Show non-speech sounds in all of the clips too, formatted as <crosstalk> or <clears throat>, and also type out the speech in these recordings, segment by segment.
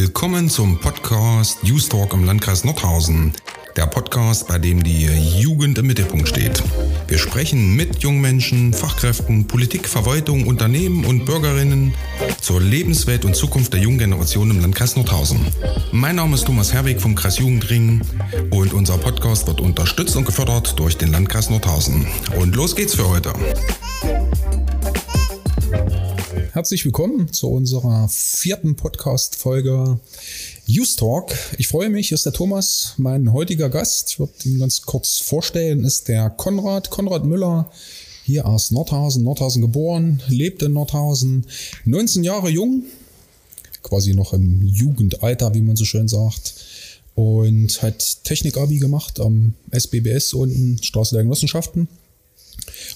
Willkommen zum Podcast Youth Talk im Landkreis Nordhausen. Der Podcast, bei dem die Jugend im Mittelpunkt steht. Wir sprechen mit jungen Menschen, Fachkräften, Politik, Verwaltung, Unternehmen und Bürgerinnen zur Lebenswelt und Zukunft der jungen Generation im Landkreis Nordhausen. Mein Name ist Thomas Herwig vom Kreis Jugendring und unser Podcast wird unterstützt und gefördert durch den Landkreis Nordhausen. Und los geht's für heute. Herzlich willkommen zu unserer vierten Podcast-Folge Youth Talk. Ich freue mich, ist der Thomas, mein heutiger Gast. Ich würde ihn ganz kurz vorstellen, ist der Konrad, Konrad Müller, hier aus Nordhausen, Nordhausen geboren, lebt in Nordhausen, 19 Jahre jung, quasi noch im Jugendalter, wie man so schön sagt, und hat Technik-Abi gemacht am SBBS unten, Straße der Genossenschaften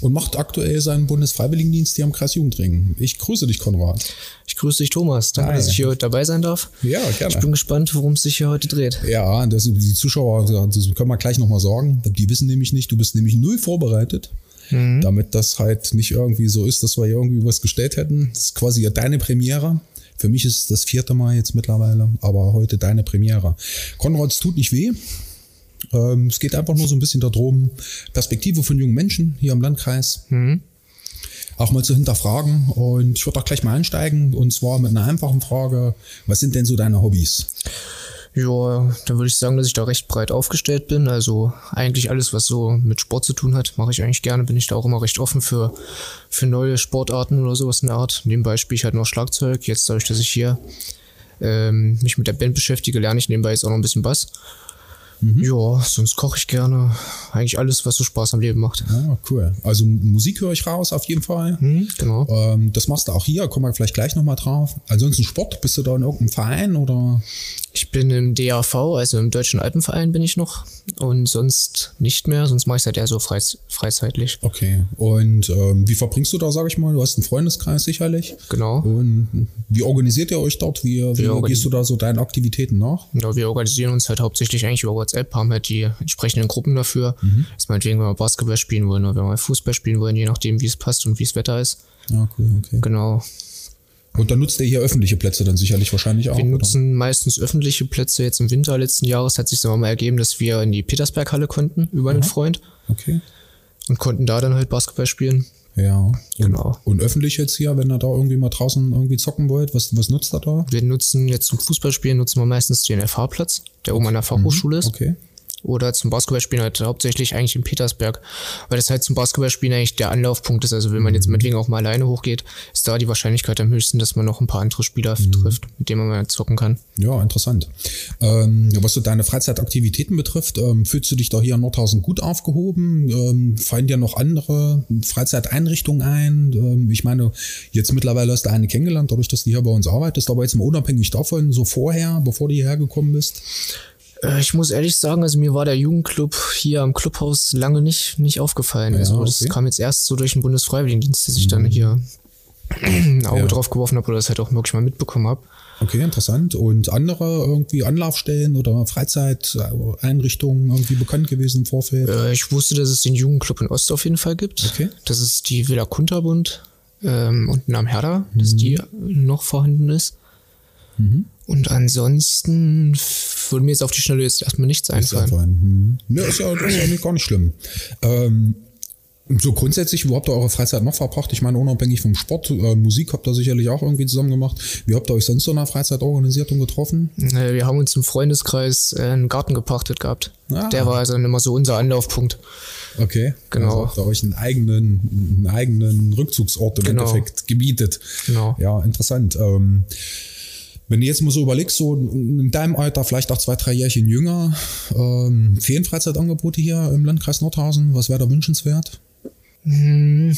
und macht aktuell seinen Bundesfreiwilligendienst hier am Kreis Jugendring. Ich grüße dich, Konrad. Ich grüße dich, Thomas. Danke, Hi. dass ich hier heute dabei sein darf. Ja, gerne. Ich bin gespannt, worum es sich hier heute dreht. Ja, das, die Zuschauer, das können wir gleich nochmal sagen. Die wissen nämlich nicht, du bist nämlich null vorbereitet. Mhm. Damit das halt nicht irgendwie so ist, dass wir irgendwie was gestellt hätten. Das ist quasi ja deine Premiere. Für mich ist es das vierte Mal jetzt mittlerweile, aber heute deine Premiere. Konrad, es tut nicht weh. Ähm, es geht einfach nur so ein bisschen darum, Perspektive von jungen Menschen hier im Landkreis. Mhm. Auch mal zu hinterfragen. Und ich würde auch gleich mal einsteigen. Und zwar mit einer einfachen Frage. Was sind denn so deine Hobbys? Ja, dann würde ich sagen, dass ich da recht breit aufgestellt bin. Also eigentlich alles, was so mit Sport zu tun hat, mache ich eigentlich gerne. Bin ich da auch immer recht offen für, für neue Sportarten oder sowas in der Art. Nebenbei spiele ich halt noch Schlagzeug. Jetzt dadurch, dass ich hier ähm, mich mit der Band beschäftige, lerne ich nebenbei jetzt auch noch ein bisschen Bass. Mhm. Ja, sonst koche ich gerne. Eigentlich alles, was so Spaß am Leben macht. Ja, cool. Also Musik höre ich raus auf jeden Fall. Mhm, genau. Ähm, das machst du auch hier, kommen wir vielleicht gleich nochmal drauf. Ansonsten Sport, bist du da in irgendeinem Verein oder? Ich bin im DAV, also im Deutschen Alpenverein bin ich noch und sonst nicht mehr, sonst mache ich es halt eher so freiz freizeitlich. Okay, und ähm, wie verbringst du da, sage ich mal? Du hast einen Freundeskreis sicherlich. Genau. Und wie organisiert ihr euch dort? Wie, wie gehst du da so deinen Aktivitäten nach? Ja, wir organisieren uns halt hauptsächlich eigentlich über WhatsApp, haben halt die entsprechenden Gruppen dafür. Mhm. Das meinetwegen, wenn wir Basketball spielen wollen oder wenn wir Fußball spielen wollen, je nachdem, wie es passt und wie das Wetter ist. Ja, ah, cool, okay. Genau. Und dann nutzt ihr hier öffentliche Plätze dann sicherlich wahrscheinlich auch. Wir nutzen oder? meistens öffentliche Plätze. Jetzt im Winter letzten Jahres hat sich so mal ergeben, dass wir in die Petersberghalle konnten über Aha. einen Freund. Okay. Und konnten da dann halt Basketball spielen. Ja, und, genau. Und öffentlich jetzt hier, wenn ihr da irgendwie mal draußen irgendwie zocken wollt, was, was nutzt ihr da? Wir nutzen jetzt zum Fußballspielen nutzen wir meistens den FH-Platz, der oben an der Fachhochschule ist. Okay oder zum Basketballspielen halt hauptsächlich eigentlich in Petersberg, weil das halt zum Basketballspielen eigentlich der Anlaufpunkt ist. Also wenn man jetzt meinetwegen auch mal alleine hochgeht, ist da die Wahrscheinlichkeit am höchsten, dass man noch ein paar andere Spieler mhm. trifft, mit denen man mal zocken kann. Ja, interessant. Ähm, was so deine Freizeitaktivitäten betrifft, ähm, fühlst du dich da hier in Nordhausen gut aufgehoben? Ähm, fallen dir noch andere Freizeiteinrichtungen ein? Ähm, ich meine, jetzt mittlerweile hast du eine kennengelernt, dadurch, dass du hier bei uns arbeitest, aber jetzt mal unabhängig davon, so vorher, bevor du hierher gekommen bist? Äh, ich muss ehrlich sagen, also mir war der Jugendclub hier am Clubhaus lange nicht, nicht aufgefallen. Ja, also das okay. kam jetzt erst so durch den Bundesfreiwilligendienst, dass ich mhm. dann hier ein <clears throat> Auge ja. drauf geworfen habe oder das halt auch wirklich mal mitbekommen habe. Okay, interessant. Und andere irgendwie Anlaufstellen oder Freizeiteinrichtungen irgendwie bekannt gewesen im Vorfeld? Äh, ich wusste, dass es den Jugendclub in Ost auf jeden Fall gibt. Okay. Das ist die Villa Kunterbund ähm, unten am Herder, dass mhm. die noch vorhanden ist. Mhm. Und ansonsten würde mir jetzt auf die Schnelle jetzt erstmal nichts einfallen. Hm. Ja, ist ja, ist ja gar nicht schlimm. Ähm, so grundsätzlich, wo habt ihr eure Freizeit noch verbracht? Ich meine, unabhängig vom Sport, äh, Musik habt ihr sicherlich auch irgendwie zusammen gemacht. Wie habt ihr euch sonst so in der Freizeit organisiert und getroffen? Wir haben uns im Freundeskreis äh, einen Garten gepachtet gehabt. Ah. Der war also immer so unser Anlaufpunkt. Okay. Genau. Also habt ihr euch einen eigenen, einen eigenen Rückzugsort im genau. Endeffekt gebietet. Genau. Ja, interessant. Ähm, wenn du jetzt mal so überlegst, so in deinem Alter, vielleicht auch zwei, drei Jährchen jünger, ähm, fehlen Freizeitangebote hier im Landkreis Nordhausen? Was wäre da wünschenswert? Hm,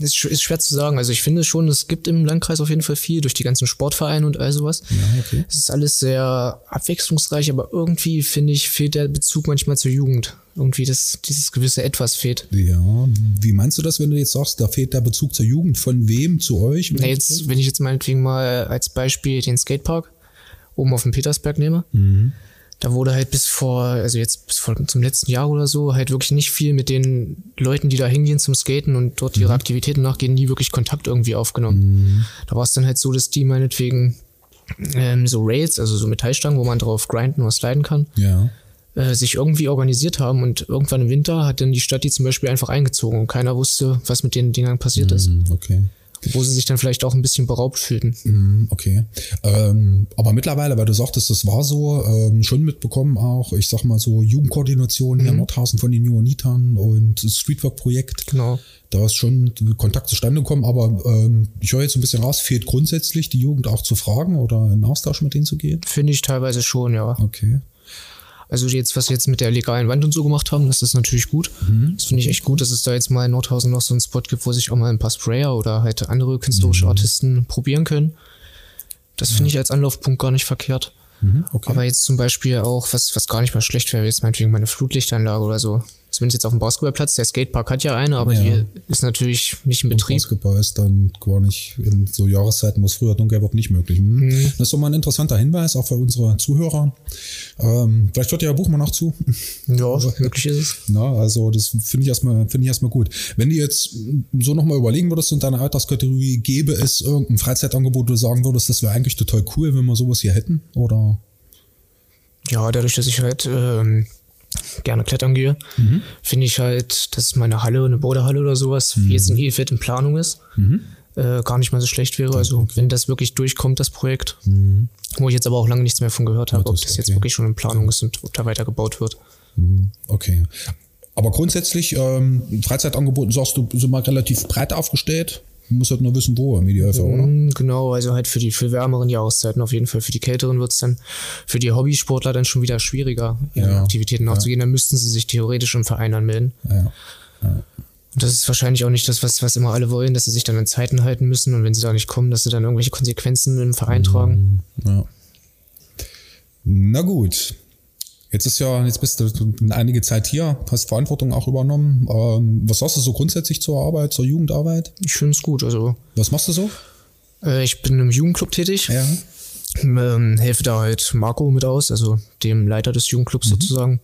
ist, ist schwer zu sagen. Also ich finde schon, es gibt im Landkreis auf jeden Fall viel durch die ganzen Sportvereine und all sowas. Ja, okay. Es ist alles sehr abwechslungsreich, aber irgendwie finde ich, fehlt der Bezug manchmal zur Jugend. Irgendwie das, dieses gewisse Etwas fehlt. Ja, wie meinst du das, wenn du jetzt sagst, da fehlt der Bezug zur Jugend? Von wem zu euch? Na jetzt, wenn ich jetzt meinetwegen mal als Beispiel den Skatepark oben auf dem Petersberg nehme. Mhm da wurde halt bis vor, also jetzt bis vor zum letzten Jahr oder so, halt wirklich nicht viel mit den Leuten, die da hingehen zum Skaten und dort ihre mhm. Aktivitäten nachgehen, nie wirklich Kontakt irgendwie aufgenommen. Mhm. Da war es dann halt so, dass die meinetwegen ähm, so Rails, also so Metallstangen, wo man drauf grinden oder sliden kann, Ja. Äh, sich irgendwie organisiert haben und irgendwann im Winter hat dann die Stadt die zum Beispiel einfach eingezogen und keiner wusste, was mit den Dingern passiert ist. Hm, Okay. Wo sie sich dann vielleicht auch ein bisschen beraubt fühlten. Hm, Okay. Ähm, aber mittlerweile, weil du sagtest, das war so, ähm, schon mitbekommen auch, ich sag mal so Jugendkoordination hier in Nordhausen von den Johannitern und das Streetwork-Projekt. Genau. Da ist schon Kontakt zustande gekommen, aber ähm, ich höre jetzt ein bisschen raus, fehlt grundsätzlich die Jugend auch zu fragen oder in Austausch mit denen zu gehen. Finde ich teilweise schon, ja. Okay. Also jetzt, was sie jetzt mit der legalen Wand und so gemacht haben, das ist natürlich gut. Das finde ich echt gut, dass es da jetzt mal in Nordhausen noch so einen Spot gibt, wo sich auch mal ein paar Sprayer oder halt andere künstlerische Artisten probieren können. Das finde ich als Anlaufpunkt gar nicht verkehrt. Mhm, okay. Aber jetzt zum Beispiel auch, was, was gar nicht mal schlecht wäre, jetzt meinetwegen meine Flutlichtanlage oder so. Zumindest jetzt auf dem Basketballplatz. Der Skatepark hat ja eine, aber Ja. die ist natürlich nicht in Betrieb. Basketball ist dann gar nicht in so Jahreszeiten, wo es früher dunkel wird, nicht möglich. Hm. Das ist doch mal ein interessanter Hinweis, auch für unsere Zuhörer. Ähm, vielleicht hört ja Buch mal noch zu. <laughs> Ja, möglich ist es. Na, also das finde ich erstmal, finde ich erstmal gut. Wenn du jetzt so nochmal überlegen würdest in deiner Alterskategorie, gäbe es irgendein Freizeitangebot, wo du sagen würdest, das wäre eigentlich total cool, wenn wir sowas hier hätten? Oder? Ja, dadurch, dass ich halt ähm, gerne klettern gehe, finde ich halt, dass meine Halle, eine Boulderhalle oder sowas, wie jetzt in Hilfeld in Planung ist, äh, gar nicht mal so schlecht wäre. Also wenn das wirklich durchkommt, das Projekt, wo ich jetzt aber auch lange nichts mehr von gehört habe, das ob das jetzt okay. wirklich schon in Planung ist und ob da weiter gebaut wird. Okay. Aber grundsätzlich, ähm, Freizeitangeboten sagst du, sind mal relativ breit aufgestellt. Du musst halt nur wissen, wo im Idealfall, oder? Mm, Genau, also halt für die für wärmeren Jahreszeiten auf jeden Fall. Für die kälteren wird es dann für die Hobbysportler dann schon wieder schwieriger, ihren Ja, Aktivitäten nachzugehen. Dann müssten sie sich theoretisch im Verein anmelden. Ja. Und das ist wahrscheinlich auch nicht das, was, was immer alle wollen, dass sie sich dann an Zeiten halten müssen und wenn sie da nicht kommen, dass sie dann irgendwelche Konsequenzen im Verein tragen. Ja. Na gut. Jetzt ist ja, jetzt bist du einige Zeit hier, hast Verantwortung auch übernommen. Ähm, was sagst du so grundsätzlich zur Arbeit, zur Jugendarbeit? Ich finde es gut. Also Was machst du so? äh, ich bin im Jugendclub tätig, Ja. ähm, helfe da halt Marco mit aus, also dem Leiter des Jugendclubs sozusagen.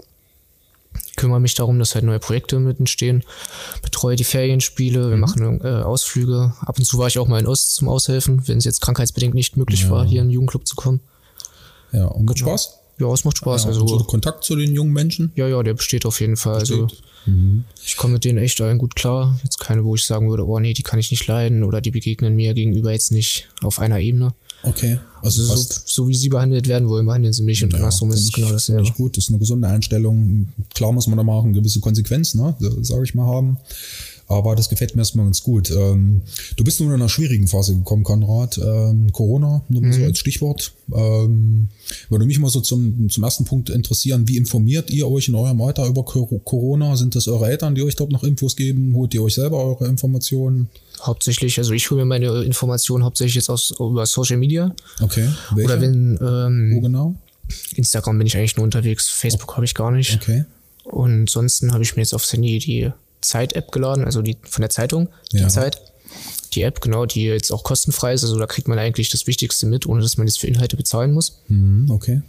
Kümmere mich darum, dass halt neue Projekte mit entstehen, betreue die Ferienspiele, wir machen äh, Ausflüge. Ab und zu war ich auch mal in Ost zum Aushelfen, wenn es jetzt krankheitsbedingt nicht möglich war, hier in den Jugendclub zu kommen. Ja, und macht Spaß? Ja, es macht Spaß. Ja, also so Kontakt zu den jungen Menschen? Ja, ja, der besteht auf jeden Fall. Also Besteht. Mhm. ich komme mit denen echt allen gut klar. Jetzt keine, wo ich sagen würde, oh nee, die kann ich nicht leiden oder die begegnen mir gegenüber jetzt nicht auf einer Ebene. Okay. Also, Also so, so wie sie behandelt werden wollen, behandeln sie mich und andersrum ist es genau dasselbe. ich gut, das ist eine gesunde Einstellung. Klar muss man da mal auch eine gewisse Konsequenz, ne, sage ich mal, haben. Aber das gefällt mir erstmal ganz gut. Ähm, du bist nun in einer schwierigen Phase gekommen, Konrad. Ähm, Corona, nur mal so als Stichwort. Ähm, würde mich mal so zum, zum ersten Punkt interessieren, wie informiert ihr euch in eurem Alter über Cor- Corona? Sind das eure Eltern, die euch dort noch Infos geben? Holt ihr euch selber eure Informationen? Hauptsächlich, also ich hole mir meine Informationen hauptsächlich jetzt aus über Social Media. Okay. Welche? Oder wenn Wo ähm, genau? Instagram bin ich eigentlich nur unterwegs, Facebook habe ich gar nicht. Okay. Und ansonsten habe ich mir jetzt aufs Handy die Zeit-App geladen, also die von der Zeitung, die Ja. Zeit. Die App, genau, die jetzt auch kostenfrei ist. Also da kriegt man eigentlich das Wichtigste mit, ohne dass man jetzt für Inhalte bezahlen muss. Mhm, okay.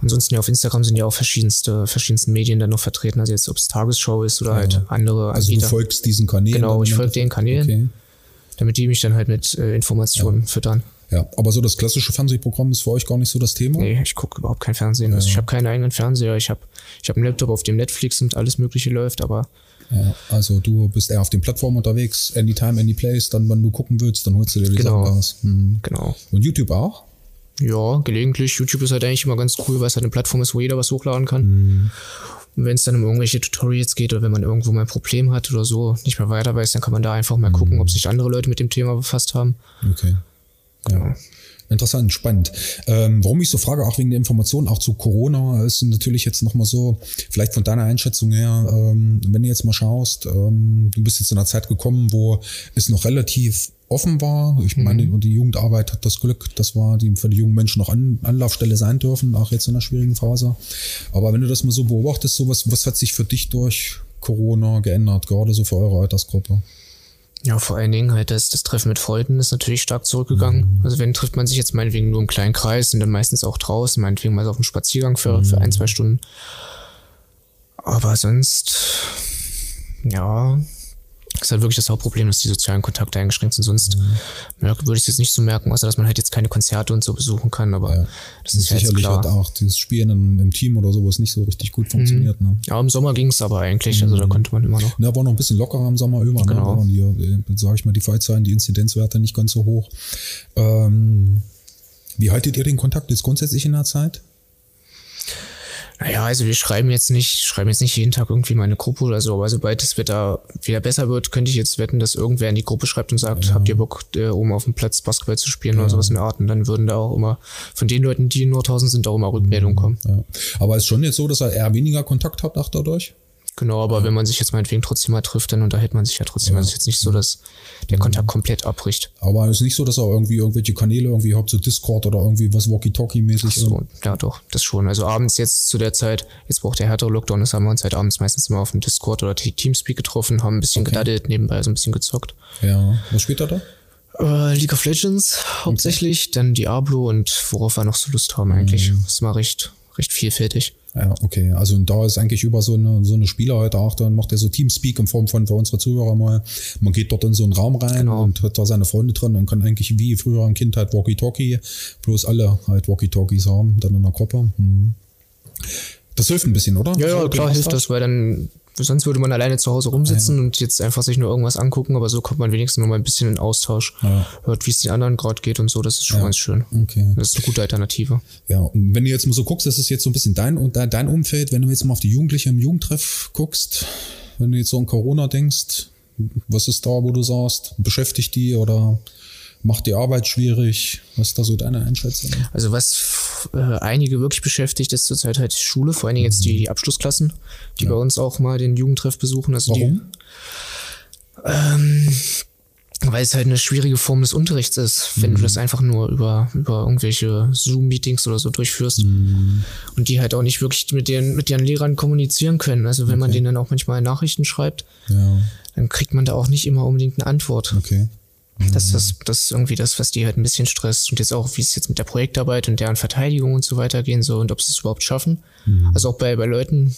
Ansonsten ja auf Instagram sind ja auch verschiedenste, verschiedensten Medien dann noch vertreten. Also jetzt ob es Tagesschau ist oder halt andere Also du Anbieter. folgst diesen Kanälen. Genau, ich folge den Kanälen, Okay. damit die mich dann halt mit äh, Informationen füttern. Ja, aber so das klassische Fernsehprogramm ist für euch gar nicht so das Thema. Nee, ich gucke überhaupt kein Fernsehen. Also ich habe keinen eigenen Fernseher. Ich habe ich hab einen Laptop, auf dem Netflix und alles Mögliche läuft, aber Ja, also du bist eher auf den Plattformen unterwegs, anytime, any place, dann wenn du gucken willst, dann holst du dir die Genau. Sachen raus. Hm. genau. Und YouTube auch? Ja, gelegentlich. YouTube ist halt eigentlich immer ganz cool, weil es halt eine Plattform ist, wo jeder was hochladen kann. Mhm. Und wenn es dann um irgendwelche Tutorials geht oder wenn man irgendwo mal ein Problem hat oder so, nicht mehr weiter weiß, dann kann man da einfach mal Mhm. gucken, ob sich andere Leute mit dem Thema befasst haben. Okay. Ja. Interessant, spannend. Ähm, warum ich so frage, auch wegen der Informationen, auch zu Corona, ist natürlich jetzt nochmal so, vielleicht von deiner Einschätzung her, ähm, wenn du jetzt mal schaust, ähm, du bist jetzt in einer Zeit gekommen, wo es noch relativ offen war. Ich meine, die Jugendarbeit hat das Glück, dass wir die für die jungen Menschen noch An Anlaufstelle sein dürfen, auch jetzt in einer schwierigen Phase. Aber wenn du das mal so beobachtest, so was, was hat sich für dich durch Corona geändert, gerade so für eure Altersgruppe? Ja, vor allen Dingen halt das, das Treffen mit Freunden ist natürlich stark zurückgegangen. Also wenn trifft man sich jetzt meinetwegen nur im kleinen Kreis und dann meistens auch draußen, meinetwegen mal so auf einem Spaziergang für, für ein, zwei Stunden. Aber sonst, ja, ist halt wirklich das Hauptproblem, dass die sozialen Kontakte eingeschränkt sind. Sonst mhm. ja, würde ich es jetzt nicht so merken, außer dass man halt jetzt keine Konzerte und so besuchen kann. Aber ja. das ist ja sicherlich klar. hat auch dieses Spielen im, im, Team oder sowas nicht so richtig gut funktioniert. Mhm. Ne? Ja, im Sommer ging es aber eigentlich. Also da mhm. konnte man immer noch. Ja, war noch ein bisschen lockerer im Sommer über. Ne? Genau. Ne? Hier, äh, sage ich mal, die Fallzahlen, die Inzidenzwerte nicht ganz so hoch. Ähm, wie haltet ihr den Kontakt jetzt grundsätzlich in der Zeit? Naja, also wir schreiben jetzt nicht, schreiben jetzt nicht jeden Tag irgendwie mal eine Gruppe oder so, aber sobald das Wetter wieder besser wird, könnte ich jetzt wetten, dass irgendwer in die Gruppe schreibt und sagt, ja. habt ihr Bock, äh, oben auf dem Platz Basketball zu spielen ja. oder sowas in der Art. Und dann würden da auch immer von den Leuten, die in Nordhausen sind, auch immer Rückmeldungen kommen. Ja. Aber ist schon jetzt so, dass er eher weniger Kontakt hat auch dadurch? Genau, aber wenn man sich jetzt meinetwegen trotzdem mal trifft, dann unterhält man sich ja trotzdem. Ja. Also es ist jetzt nicht so, dass der Kontakt komplett abbricht. Aber es ist nicht so, dass er irgendwie irgendwelche Kanäle irgendwie habt, so Discord oder irgendwie was Walkie-Talkie-mäßig. So, ja doch, das schon. Also abends jetzt zu der Zeit, jetzt braucht der härtere Lockdown, das haben wir uns halt abends meistens immer auf dem Discord oder Teamspeak getroffen, haben ein bisschen okay. gedaddelt, nebenbei so ein bisschen gezockt. Ja, was spielt er da? Uh, League of Legends hauptsächlich, okay. dann Diablo und worauf wir noch so Lust haben eigentlich. Mhm. Das ist mal recht, recht vielfältig. Ja, okay. Also da ist eigentlich über so eine, so eine Spieler heute auch, dann macht er so Teamspeak in Form von für unsere Zuhörer mal. Man geht dort in so einen Raum rein genau. und hat da seine Freunde drin und kann eigentlich wie früher im Kind halt Walkie-Talkie, bloß alle halt Walkie-Talkies haben, dann in der Gruppe. Hm. Das hilft ein bisschen, oder? Ja, ja, klar hilft das, weil dann sonst würde man alleine zu Hause rumsitzen ja. und jetzt einfach sich nur irgendwas angucken, aber so kommt man wenigstens noch mal ein bisschen in Austausch, ja. hört, wie es den anderen gerade geht und so, das ist schon ja. ganz schön. Okay. Das ist eine gute Alternative. Ja, und wenn du jetzt mal so guckst, das ist jetzt so ein bisschen dein, dein Umfeld, wenn du jetzt mal auf die Jugendlichen im Jugendtreff guckst, wenn du jetzt so an Corona denkst, was ist da, wo du sagst, beschäftigt die oder macht die Arbeit schwierig? Was ist da so deine Einschätzung? Also was äh, einige wirklich beschäftigt, ist zurzeit halt Schule, vor allen Dingen jetzt die, die Abschlussklassen, die ja. bei uns auch mal den Jugendtreff besuchen. Also Warum? Die, ähm, weil es halt eine schwierige Form des Unterrichts ist, wenn mhm. du das einfach nur über, über irgendwelche Zoom-Meetings oder so durchführst mhm. und die halt auch nicht wirklich mit den, mit ihren Lehrern kommunizieren können. Also wenn okay. man denen dann auch manchmal Nachrichten schreibt, ja. dann kriegt man da auch nicht immer unbedingt eine Antwort. Okay. Das, das, das ist irgendwie das, was die halt ein bisschen stresst. Und jetzt auch, wie es jetzt mit der Projektarbeit und deren Verteidigung und so weiter gehen soll und ob sie es überhaupt schaffen. Mhm. Also auch bei, bei Leuten,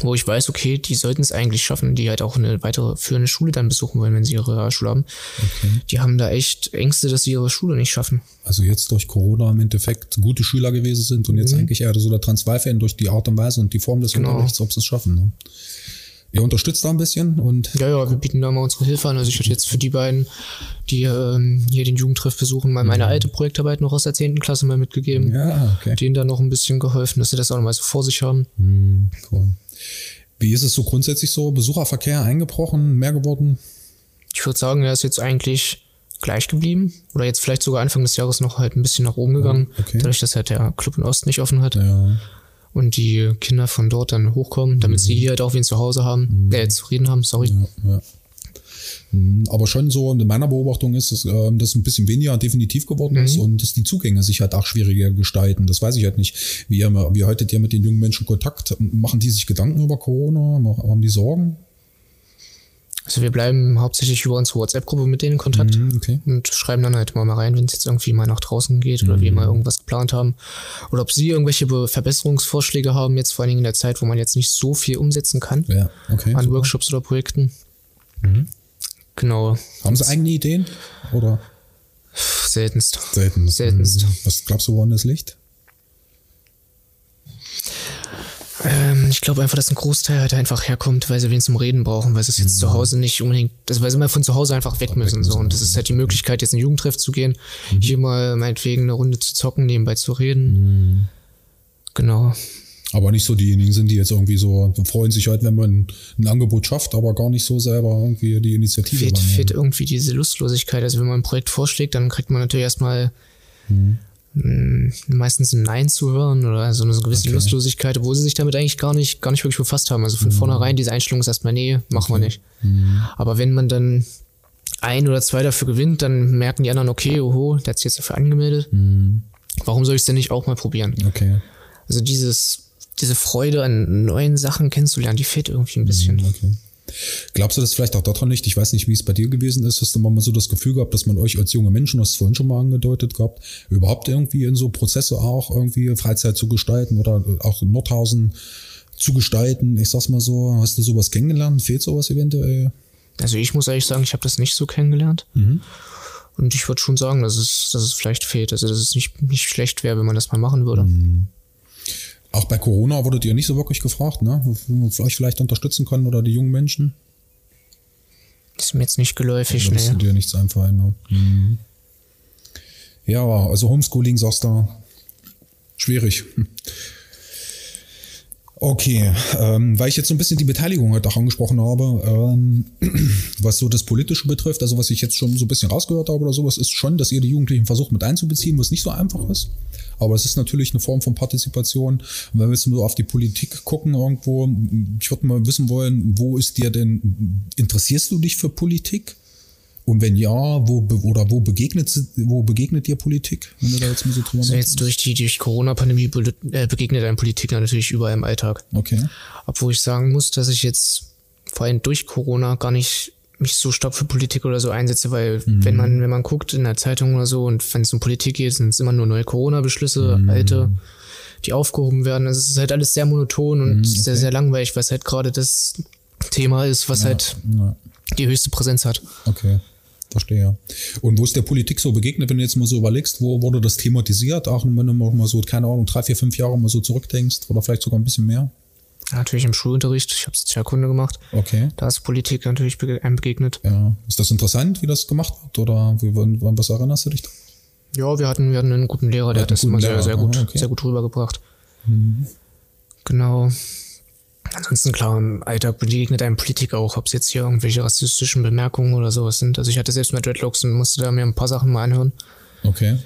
wo ich weiß, okay, die sollten es eigentlich schaffen, die halt auch eine weitere führende Schule dann besuchen wollen, wenn sie ihre Realschule haben. Okay. Die haben da echt Ängste, dass sie ihre Schule nicht schaffen. Also jetzt durch Corona im Endeffekt gute Schüler gewesen sind und jetzt mhm. eigentlich eher so der Transferfan durch die Art und Weise und die Form des genau. Unterrichts, ob sie es schaffen. Ne? Ihr unterstützt da ein bisschen und. Ja, ja, wir bieten da mal unsere Hilfe an. Also ich hatte jetzt für die beiden, die ähm, hier den Jugendtreff besuchen, mal meine mhm. alte Projektarbeit noch aus der 10. Klasse mal mitgegeben. Ja, okay. Denen dann noch ein bisschen geholfen, dass sie das auch nochmal so vor sich haben. Mhm, cool. Wie ist es so grundsätzlich so? Besucherverkehr eingebrochen, mehr geworden? Ich würde sagen, er ist jetzt eigentlich gleich geblieben. Oder jetzt vielleicht sogar Anfang des Jahres noch halt ein bisschen nach oben gegangen. Okay. Dadurch, dass halt der Club in Ost nicht offen hat. Ja und die Kinder von dort dann hochkommen, damit mhm. sie hier halt auch wen zu Hause haben, mhm. äh, zufrieden haben, sorry. Ja, ja. Mhm. Aber schon so, in meiner Beobachtung ist, dass äh, das ein bisschen weniger definitiv geworden ist mhm. und dass die Zugänge sich halt auch schwieriger gestalten. Das weiß ich halt nicht. Wie, wie haltet ihr mit den jungen Menschen Kontakt? Machen die sich Gedanken über Corona? Haben die Sorgen? Also wir bleiben hauptsächlich über unsere WhatsApp-Gruppe mit denen in Kontakt mhm, okay. und schreiben dann halt immer mal rein, wenn es jetzt irgendwie mal nach draußen geht oder mhm. wir mal irgendwas geplant haben. Oder ob sie irgendwelche Verbesserungsvorschläge haben, jetzt vor allen Dingen in der Zeit, wo man jetzt nicht so viel umsetzen kann ja, okay, an super. Workshops oder Projekten. Mhm. Genau. Haben sie eigene Ideen? Oder? Seltenst. Seltenst. Seltenst. Mhm. Was glaubst du, woran das liegt? Ähm, ich glaube einfach, dass ein Großteil halt einfach herkommt, weil sie wen zum Reden brauchen, weil sie es jetzt mhm. zu Hause nicht unbedingt, also weil sie mal von zu Hause einfach weg müssen. So. Und das ist halt die Möglichkeit, jetzt in den Jugendtreff zu gehen, mhm. hier mal meinetwegen eine Runde zu zocken, nebenbei zu reden. Mhm. Genau. Aber nicht so diejenigen sind, die jetzt irgendwie so freuen sich halt, wenn man ein Angebot schafft, aber gar nicht so selber irgendwie die Initiative fehlt, fehlt irgendwie diese Lustlosigkeit. Also wenn man ein Projekt vorschlägt, dann kriegt man natürlich erstmal mhm. Hm, meistens ein Nein zu hören oder so eine gewisse okay. Lustlosigkeit, obwohl sie sich damit eigentlich gar nicht, gar nicht wirklich befasst haben. Also von mhm. vornherein diese Einstellung ist erstmal, nee, machen okay. wir nicht. Mhm. Aber wenn man dann ein oder zwei dafür gewinnt, dann merken die anderen, okay, oho, der hat sich jetzt dafür angemeldet. Mhm. Warum soll ich es denn nicht auch mal probieren? Okay. Also dieses, diese Freude an neuen Sachen kennenzulernen, die fehlt irgendwie ein bisschen. Mhm, okay. Glaubst du das vielleicht auch daran nicht? Ich weiß nicht, wie es bei dir gewesen ist. Hast du mal so das Gefühl gehabt, dass man euch als junge Menschen, du vorhin schon mal angedeutet gehabt, überhaupt irgendwie in so Prozesse auch irgendwie Freizeit zu gestalten oder auch in Nordhausen zu gestalten? Ich sag's mal so, hast du sowas kennengelernt? Fehlt sowas eventuell? Also ich muss ehrlich sagen, ich habe das nicht so kennengelernt. Und ich würde schon sagen, dass es, dass es vielleicht fehlt. Also dass es nicht, nicht schlecht wäre, wenn man das mal machen würde. Auch bei Corona wurdet ihr nicht so wirklich gefragt, ne? Wir euch vielleicht unterstützen können oder die jungen Menschen? Ist mir jetzt nicht geläufig, Oder ist nee. dir nichts einfallen, ne? Mhm. Ja, also Homeschooling sagst du, schwierig. Okay, ähm, weil ich jetzt so ein bisschen die Beteiligung heute auch angesprochen habe, ähm, <clears throat> was so das Politische betrifft, also was ich jetzt schon so ein bisschen rausgehört habe oder sowas, ist schon, dass ihr die Jugendlichen versucht mit einzubeziehen, was nicht so einfach ist. Aber es ist natürlich eine Form von Partizipation. Und wenn wir jetzt so auf die Politik gucken irgendwo, ich würde mal wissen wollen, wo ist dir denn, interessierst du dich für Politik? Und wenn ja, wo oder wo begegnet wo begegnet dir Politik? Wenn du da jetzt mal so drüber Also jetzt durch die durch Corona-Pandemie be- äh, begegnet einem Politiker natürlich überall im Alltag. Okay. Obwohl ich sagen muss, dass ich jetzt vor allem durch Corona gar nicht mich so stark für Politik oder so einsetze, weil wenn man, wenn man guckt in der Zeitung oder so und wenn es um Politik geht, sind es immer nur neue Corona-Beschlüsse, alte, die aufgehoben werden. Also es ist halt alles sehr monoton und sehr, sehr langweilig, was halt gerade das Thema ist, was halt Ja. die höchste Präsenz hat. Okay, verstehe. Und wo ist der Politik so begegnet, wenn du jetzt mal so überlegst, wo wurde das thematisiert? Auch wenn du mal so, keine Ahnung, drei, vier, fünf Jahre mal so zurückdenkst oder vielleicht sogar ein bisschen mehr? Natürlich im Schulunterricht, ich habe Sozialkunde gemacht, Okay. da ist Politik natürlich einem begegnet. Ja. Ist das interessant, wie das gemacht wird? Oder wie, wann, was erinnerst du dich da? Ja, wir hatten, wir hatten einen guten Lehrer, der Hat das immer sehr, sehr gut, aha, okay. Mhm. sehr gut rübergebracht. Genau. Ansonsten klar, im Alltag begegnet einem Politik auch, ob es jetzt hier irgendwelche rassistischen Bemerkungen oder sowas sind. Also ich hatte selbst mal Dreadlocks und musste da mir ein paar Sachen mal anhören. Okay.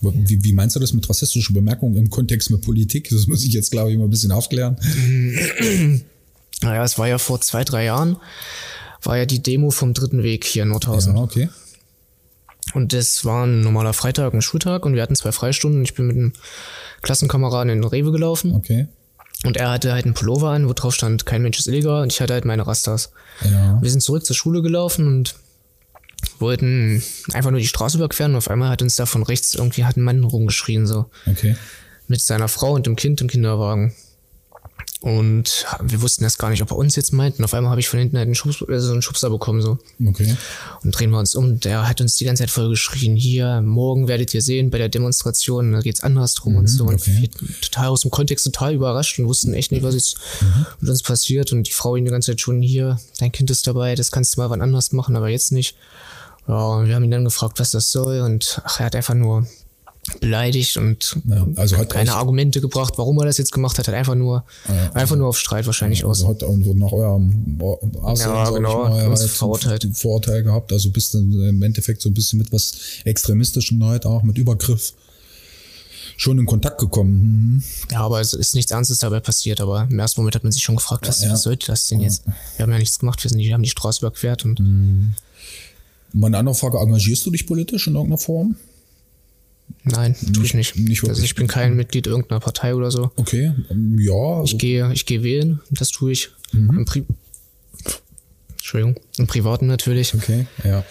Wie, wie meinst du das mit rassistischen Bemerkungen im Kontext mit Politik? Das muss ich jetzt, glaube ich, mal ein bisschen aufklären. <clears throat> Naja, es war ja vor zwei, drei Jahren, war ja die Demo vom dritten Weg hier in Nordhausen. Ja, okay. Und das war ein normaler Freitag, ein Schultag und wir hatten zwei Freistunden. Ich bin mit einem Klassenkameraden in den Rewe gelaufen Okay. Und er hatte halt einen Pullover an, wo drauf stand, kein Mensch ist illegal und ich hatte halt meine Rastas. Ja. Wir sind zurück zur Schule gelaufen und wollten einfach nur die Straße überqueren und auf einmal hat uns da von rechts irgendwie hat ein Mann rumgeschrien, so Okay. mit seiner Frau und dem Kind im Kinderwagen. Und wir wussten das gar nicht, ob er uns jetzt meint. Und auf einmal habe ich von hinten halt einen, Schubs, äh, so einen Schubser bekommen, so. Okay. Und drehen wir uns um. Der hat uns die ganze Zeit voll geschrien, hier, morgen werdet ihr sehen bei der Demonstration, da geht's andersrum und so. Und okay. wir total aus dem Kontext total überrascht und wussten echt nicht, was jetzt mit uns passiert. Und die Frau ihn die ganze Zeit schon, hier, dein Kind ist dabei, das kannst du mal wann anders machen, aber jetzt nicht. Ja, und wir haben ihn dann gefragt, was das soll. Und ach, er hat einfach nur beleidigt und Ja, also hat keine Argumente gebracht, warum er das jetzt gemacht hat. Hat einfach nur, einfach nur auf Streit wahrscheinlich aus. Also hat auch so nach eurem Aussehen, Ja, genau, mal, halt verurteilt. Vorurteil gehabt. Also bist du im Endeffekt so ein bisschen mit was Extremistischem halt auch, mit Übergriff schon in Kontakt gekommen. Ja, aber es ist nichts Ernstes dabei passiert, aber im ersten Moment hat man sich schon gefragt, was, Ja. was sollte das denn jetzt? Wir haben ja nichts gemacht, wir, sind, wir haben die Straße überquert und Hm. Meine andere Frage, engagierst du dich politisch in irgendeiner Form? Nein, tue ich nicht. nicht also ich bin kein Mitglied irgendeiner Partei oder so. Okay, ähm, ja. Ich gehe, ich gehe wählen, das tue ich. Mhm. Im Pri Entschuldigung, im Privaten natürlich. Okay, ja.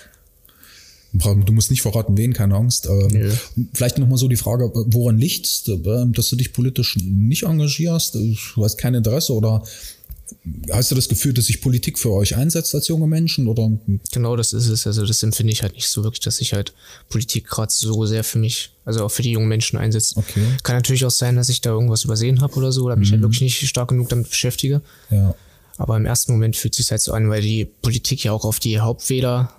Du musst nicht verraten, wen, keine Angst. Ähm, Nö. Vielleicht nochmal so die Frage, woran liegt ähm, dass du dich politisch nicht engagierst? Du hast kein Interesse oder hast du das Gefühl, dass sich Politik für euch einsetzt als junge Menschen? Oder Genau das ist es. Also das empfinde ich halt nicht so wirklich, dass sich halt Politik gerade so sehr für mich, also auch für die jungen Menschen einsetzt. Okay. Kann natürlich auch sein, dass ich da irgendwas übersehen habe oder so, oder mich Mhm. halt wirklich nicht stark genug damit beschäftige. ja. Aber im ersten Moment fühlt es sich halt so an, weil die Politik ja auch auf die Hauptwähler,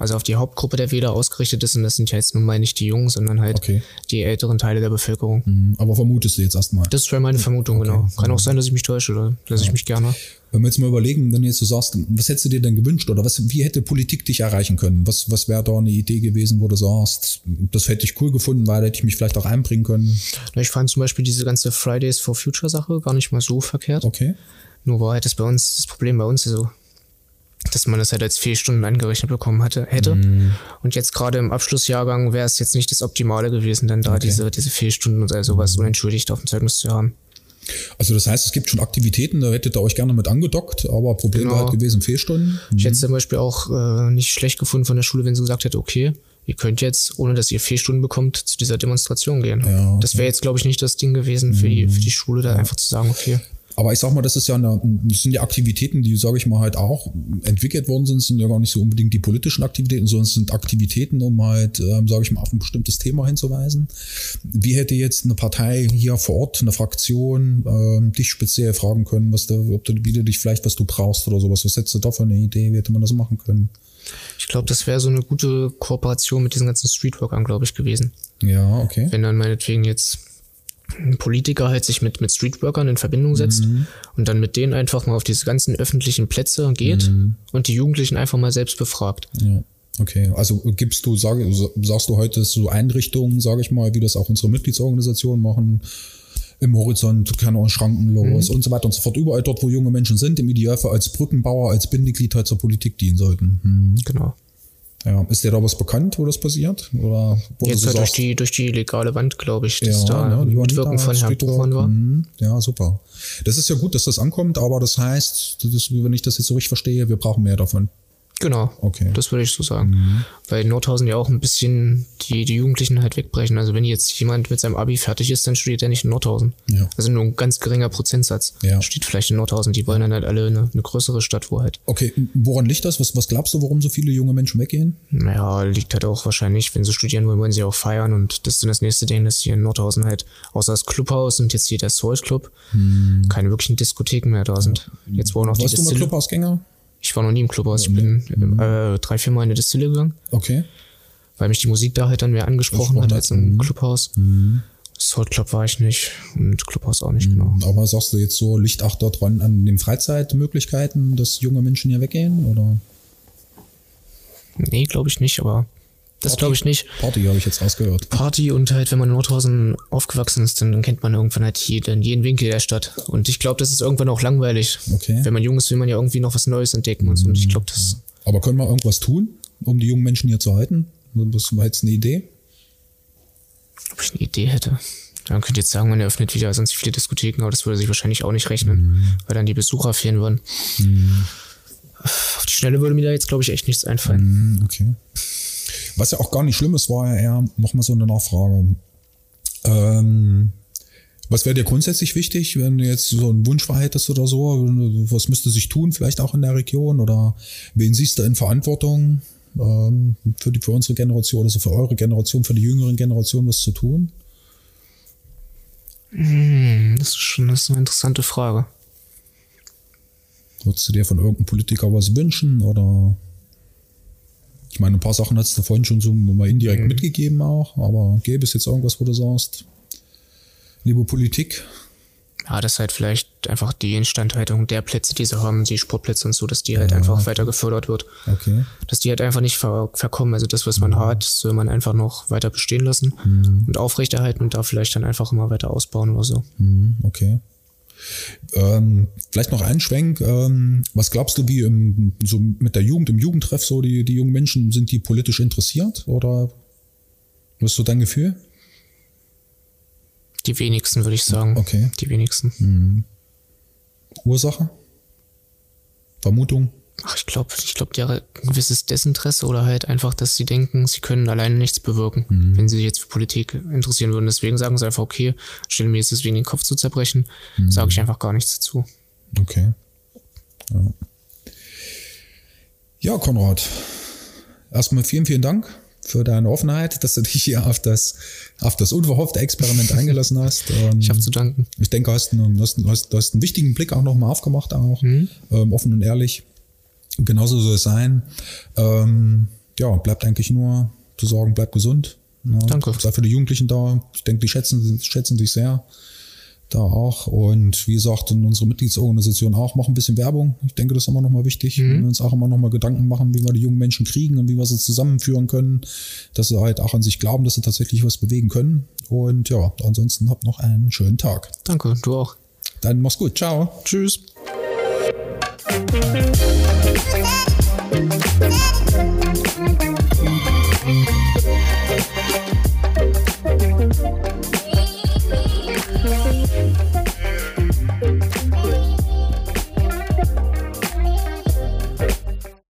also auf die Hauptgruppe der Wähler ausgerichtet ist. Und das sind ja jetzt nun mal nicht die Jungen, sondern halt Okay. die älteren Teile der Bevölkerung. Hm, Aber vermutest du jetzt erstmal? Das wäre meine Vermutung, genau. Kann auch sein, dass ich mich täusche oder dass ich mich gerne. Wenn wir jetzt mal überlegen, wenn du jetzt so sagst, was hättest du dir denn gewünscht oder was, wie hätte Politik dich erreichen können? Was, was wäre da eine Idee gewesen, wo du sagst, das hätte ich cool gefunden, weil da hätte ich mich vielleicht auch einbringen können? Ich fand zum Beispiel diese ganze Fridays for Future Sache gar nicht mal so verkehrt. Okay. Nur war halt das bei uns, das Problem bei uns so, dass man das halt als Fehlstunden angerechnet bekommen hatte, hätte. Mhm. Und jetzt gerade im Abschlussjahrgang wäre es jetzt nicht das Optimale gewesen, dann da diese, diese Fehlstunden oder sowas Mhm. unentschuldigt auf dem Zeugnis zu haben. Also das heißt, es gibt schon Aktivitäten, da hättet ihr euch gerne mit angedockt, aber Problem Genau. war halt gewesen, Fehlstunden. Ich hätte es zum Beispiel auch äh, nicht schlecht gefunden von der Schule, wenn sie gesagt hätte, okay, ihr könnt jetzt, ohne dass ihr Fehlstunden bekommt, zu dieser Demonstration gehen. Ja, Das wäre jetzt, glaube ich, nicht das Ding gewesen für die, für die Schule, da einfach zu sagen, okay. Aber ich sag mal, das ist ja eine, das sind ja Aktivitäten, die, sage ich mal, halt auch entwickelt worden sind, sind ja gar nicht so unbedingt die politischen Aktivitäten, sondern es sind Aktivitäten, um halt, ähm, sage ich mal, auf ein bestimmtes Thema hinzuweisen. Wie hätte jetzt eine Partei hier vor Ort, eine Fraktion, ähm, dich speziell fragen können, was du, ob du, wie du dich vielleicht, was du brauchst oder sowas? Was hättest du da für eine Idee? Wie hätte man das machen können? Ich glaube, das wäre so eine gute Kooperation mit diesen ganzen Streetworkern, glaube ich, gewesen. Ja, okay. Wenn dann meinetwegen jetzt ein Politiker halt sich mit, mit Streetworkern in Verbindung setzt Mhm. und dann mit denen einfach mal auf diese ganzen öffentlichen Plätze geht Mhm. und die Jugendlichen einfach mal selbst befragt. Ja. Okay, also gibst du, sag, sagst du heute so Einrichtungen, sage ich mal, wie das auch unsere Mitgliedsorganisationen machen, im Horizont, keine Ahnung, schrankenlos und so weiter und so fort. Überall dort, wo junge Menschen sind, im Idealfall als Brückenbauer, als Bindeglied halt zur Politik dienen sollten. Hm. Genau. Ja. Ist dir da was bekannt, wo das passiert? Oder wo Jetzt halt durch die, durch die legale Wand, glaube ich, dass da ne, die Mitwirken von Herrn. Buchmann war. Mhm, Ja, super. Das ist ja gut, dass das ankommt, aber das heißt, das, wenn ich das jetzt so richtig verstehe, wir brauchen mehr davon. Genau. Okay. Mhm. Das würde ich so sagen. Weil in Nordhausen ja auch ein bisschen die, die Jugendlichen halt wegbrechen. Also wenn jetzt jemand mit seinem Abi fertig ist, dann studiert er nicht in Nordhausen. Ja. Also nur ein ganz geringer Prozentsatz Ja. steht vielleicht in Nordhausen. Die wollen dann halt alle eine, eine größere Stadt, wo halt, Okay, woran liegt das? Was, was glaubst du, warum so viele junge Menschen weggehen? naja, liegt halt auch wahrscheinlich, wenn sie studieren wollen, wollen sie auch feiern. Und das ist dann das nächste Ding, dass hier in Nordhausen halt, außer das Clubhaus und jetzt hier der Soul Club, keine wirklichen Diskotheken mehr da sind. Jetzt wo auch noch die Warst du mal. Clubhausgänger? Ich war noch nie im Clubhaus. Ich bin äh, drei, vier Mal in eine Distille gegangen. Okay. weil mich die Musik da halt dann mehr angesprochen Gesprochen hat als im Clubhaus. Soul Club war ich nicht und Clubhaus auch nicht, genau. Aber sagst du jetzt so, liegt auch dort dran an den Freizeitmöglichkeiten, dass junge Menschen hier weggehen? Oder Nee, glaube ich nicht, aber das glaube ich nicht. Party habe ich jetzt rausgehört. Party und halt, wenn man in Nordhausen aufgewachsen ist, dann kennt man irgendwann halt jeden, jeden Winkel der Stadt. Und ich glaube, das ist irgendwann auch langweilig. Okay. Wenn man jung ist, will man ja irgendwie noch was Neues entdecken und so. Und ich glaube, das, Aber können wir irgendwas tun, um die jungen Menschen hier zu halten? Was war jetzt eine Idee? ob ich eine Idee hätte. Dann könnte ich jetzt sagen, man eröffnet wieder sonst viele Diskotheken, aber das würde sich wahrscheinlich auch nicht rechnen, weil dann die Besucher fehlen würden. Auf die Schnelle würde mir da jetzt, glaube ich, echt nichts einfallen. Hm, Okay. Was ja auch gar nicht schlimm ist, war ja eher nochmal so eine Nachfrage. Ähm, was wäre dir grundsätzlich wichtig, wenn du jetzt so einen Wunsch hättest oder so? Was müsste sich tun, vielleicht auch in der Region? Oder wen siehst du in Verantwortung ähm, für, die, für unsere Generation, also für eure Generation, für die jüngeren Generationen was zu tun? Hm, das ist schon das ist eine interessante Frage. Würdest du dir von irgendeinem Politiker was wünschen? Oder ich meine, ein paar Sachen hast du vorhin schon so mal indirekt mitgegeben auch, aber gäbe es jetzt irgendwas, wo du sagst, liebe Politik, Ja, das halt vielleicht einfach die Instandhaltung der Plätze, die sie haben, die Sportplätze und so, dass die halt einfach weiter gefördert wird. okay. Dass die halt einfach nicht ver verkommen. Also das, was man hat, soll man einfach noch weiter bestehen lassen und aufrechterhalten und da vielleicht dann einfach immer weiter ausbauen oder so. Mhm, okay. Ähm, vielleicht noch ein Schwenk. Ähm, was glaubst du, wie im, so mit der Jugend, im Jugendtreff, so die, die jungen Menschen, sind die politisch interessiert? Oder was ist so dein Gefühl? Die wenigsten, würde ich sagen. Okay. Die wenigsten. Ursache? Vermutung? Ach, ich glaube, ich glaube, ja, ein gewisses Desinteresse oder halt einfach, dass sie denken, sie können alleine nichts bewirken, wenn sie sich jetzt für Politik interessieren würden. Deswegen sagen sie einfach, okay, stelle mir jetzt deswegen den Kopf zu zerbrechen, sage ich einfach gar nichts dazu. Okay. Ja. ja, Konrad. Erstmal vielen, vielen Dank für deine Offenheit, dass du dich hier auf das, auf das unverhoffte Experiment <laughs> eingelassen hast. Ähm, Ich habe zu danken. ich denke, hast einen, hast, hast, hast einen wichtigen Blick auch nochmal aufgemacht, auch ähm, offen und ehrlich. Genauso soll es sein. Ähm, ja, bleibt eigentlich nur zu sagen, bleib gesund. Ja, Danke. Sei für die Jugendlichen da. Ich denke, die schätzen, schätzen dich sehr. Da auch. Und wie gesagt, in unserer Mitgliedsorganisation auch, machen ein bisschen Werbung. Ich denke, das ist immer nochmal wichtig. Wir uns auch immer nochmal Gedanken machen, wie wir die jungen Menschen kriegen und wie wir sie zusammenführen können, dass sie halt auch an sich glauben, dass sie tatsächlich was bewegen können. Und ja, ansonsten habt noch einen schönen Tag. Danke, du auch. Dann mach's gut. Ciao. Tschüss.